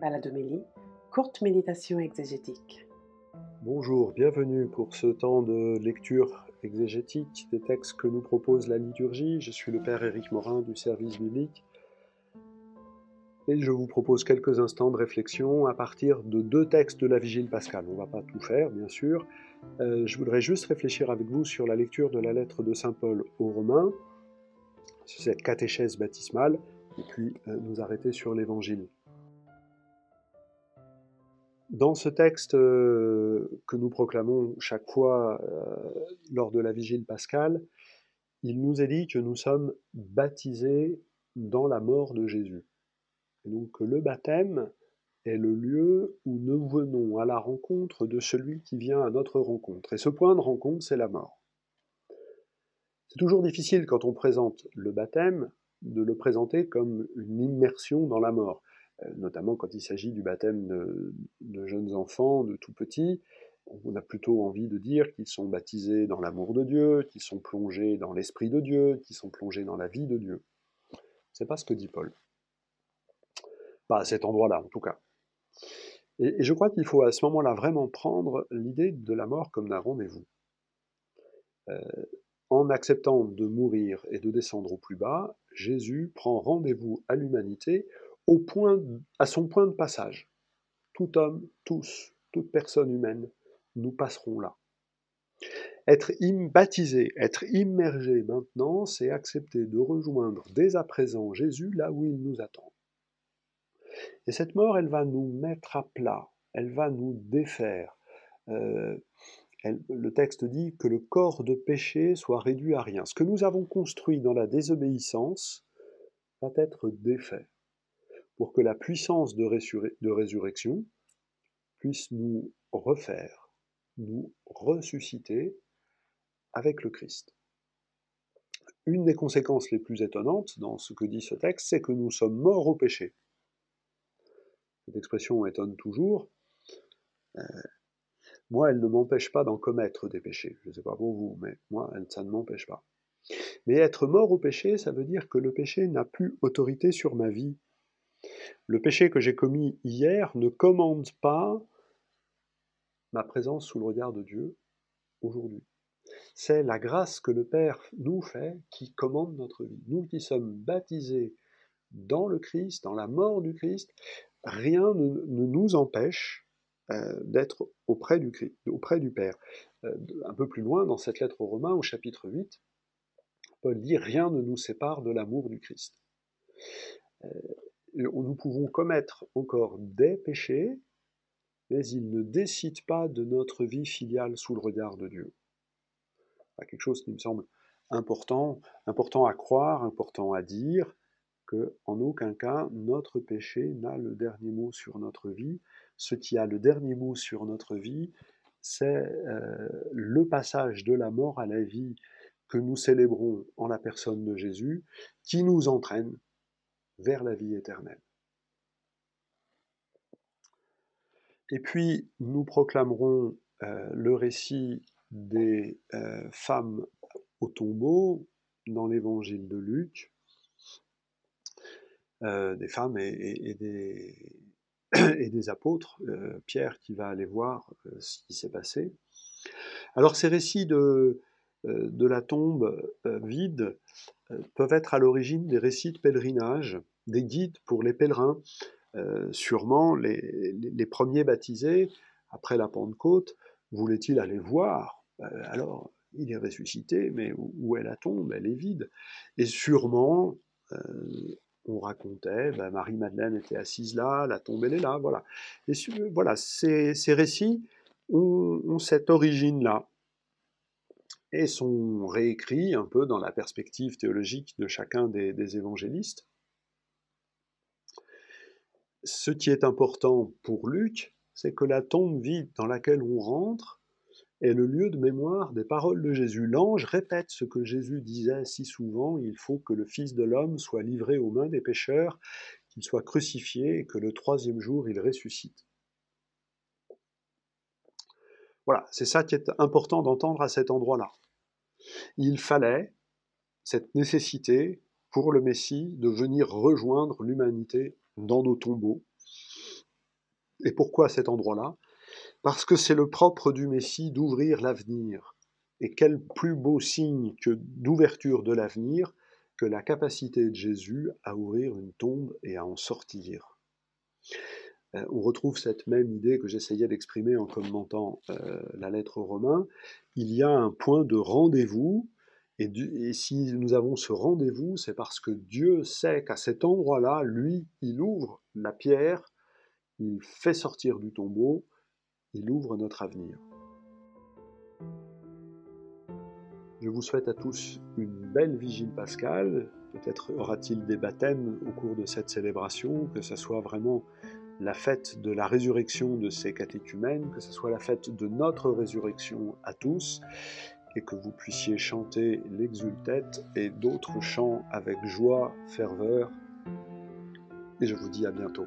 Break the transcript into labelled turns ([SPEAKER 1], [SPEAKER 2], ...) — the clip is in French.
[SPEAKER 1] Baladomélie, courte méditation exégétique.
[SPEAKER 2] Bonjour, bienvenue pour ce temps de lecture exégétique des textes que nous propose la liturgie. Je suis le Père Éric Morin du service biblique et je vous propose quelques instants de réflexion à partir de deux textes de la Vigile pascale. On ne va pas tout faire, bien sûr. Euh, je voudrais juste réfléchir avec vous sur la lecture de la lettre de Saint Paul aux Romains, cette catéchèse baptismale, et puis euh, nous arrêter sur l'Évangile. Dans ce texte euh, que nous proclamons chaque fois euh, lors de la vigile pascale, il nous est dit que nous sommes baptisés dans la mort de Jésus. Et donc le baptême est le lieu où nous venons à la rencontre de celui qui vient à notre rencontre. Et ce point de rencontre, c'est la mort. C'est toujours difficile quand on présente le baptême de le présenter comme une immersion dans la mort. Euh, notamment quand il s'agit du baptême de, jeunes enfants, de tout petits, on a plutôt envie de dire qu'ils sont baptisés dans l'amour de Dieu, qu'ils sont plongés dans l'Esprit de Dieu, qu'ils sont plongés dans la vie de Dieu. C'est pas ce que dit Paul. Pas à cet endroit-là, en tout cas. Et, je crois qu'il faut à ce moment-là vraiment prendre l'idée de la mort comme d'un rendez-vous. Euh, en acceptant de mourir et de descendre au plus bas, Jésus prend rendez-vous à l'humanité point, à son point de passage. Tout homme, tous, toute personne humaine, nous passerons là. Être baptisé, être immergé maintenant, c'est accepter de rejoindre dès à présent Jésus là où il nous attend. Et cette mort, elle va nous mettre à plat, elle va nous défaire. Euh, le texte dit que le corps de péché soit réduit à rien. Ce que nous avons construit dans la désobéissance va être défait pour que la puissance de, résurrection puisse nous refaire, nous ressusciter avec le Christ. Une des conséquences les plus étonnantes dans ce que dit ce texte, c'est que nous sommes morts au péché. Cette expression étonne toujours. Euh, moi, elle ne m'empêche pas d'en commettre des péchés. Je ne sais pas pour vous, mais moi, ça ne m'empêche pas. Mais être mort au péché, ça veut dire que le péché n'a plus autorité sur ma vie, le péché que j'ai commis hier ne commande pas ma présence sous le regard de Dieu aujourd'hui. C'est la grâce que le Père nous fait qui commande notre vie. Nous qui sommes baptisés dans le Christ, dans la mort du Christ, rien ne, nous empêche euh, d'être auprès du, Père. Euh, un peu plus loin, dans cette lettre aux Romains, au chapitre 8, Paul dit Rien ne nous sépare de l'amour du Christ. Euh, nous pouvons commettre encore des péchés, mais ils ne décident pas de notre vie filiale sous le regard de Dieu. Quelque chose qui me semble important, important à croire, important à dire, que en aucun cas notre péché n'a le dernier mot sur notre vie. Ce qui a le dernier mot sur notre vie, c'est euh, le passage de la mort à la vie que nous célébrons en la personne de Jésus, qui nous entraîne vers la vie éternelle. Et puis, nous proclamerons euh, le récit des euh, femmes au tombeau dans l'évangile de Luc, euh, des femmes et, des, apôtres, Pierre qui va aller voir ce qui s'est passé. Alors ces récits de la tombe vide peuvent être à l'origine des récits de pèlerinage des guides pour les pèlerins. Euh, sûrement, les, premiers baptisés, après la Pentecôte, voulaient-ils aller voir euh, Alors, il est ressuscité, mais où, est la tombe? Elle est vide. Et sûrement, euh, on racontait, ben, Marie-Madeleine était assise là, la tombe elle est là, voilà. Et voilà, ces, récits ont, cette origine-là et sont réécrits un peu dans la perspective théologique de chacun des évangélistes ce qui est important pour Luc, c'est que la tombe vide dans laquelle on rentre est le lieu de mémoire des paroles de Jésus. L'ange répète ce que Jésus disait si souvent, il faut que le Fils de l'homme soit livré aux mains des pécheurs, qu'il soit crucifié et que le troisième jour il ressuscite. Voilà, c'est ça qui est important d'entendre à cet endroit-là. Il fallait cette nécessité pour le Messie de venir rejoindre l'humanité dans nos tombeaux Et pourquoi cet endroit-là? Parce que c'est le propre du Messie d'ouvrir l'avenir. Et quel plus beau signe d'ouverture de l'avenir que la capacité de Jésus à ouvrir une tombe et à en sortir. Euh, on retrouve cette même idée que j'essayais d'exprimer en commentant euh, la lettre aux Romains. Il y a un point de rendez-vous, et, si nous avons ce rendez-vous, c'est parce que Dieu sait qu'à cet endroit-là, lui, il ouvre la pierre, il fait sortir du tombeau, il ouvre notre avenir. Je vous souhaite à tous une belle vigile pascale. Peut-être aura-t-il des baptêmes au cours de cette célébration, que ce soit vraiment la fête de la résurrection de ces catéchumènes, que ce soit la fête de notre résurrection à tous, et que vous puissiez chanter l'exultète et d'autres chants avec joie, ferveur. Et je vous dis à bientôt.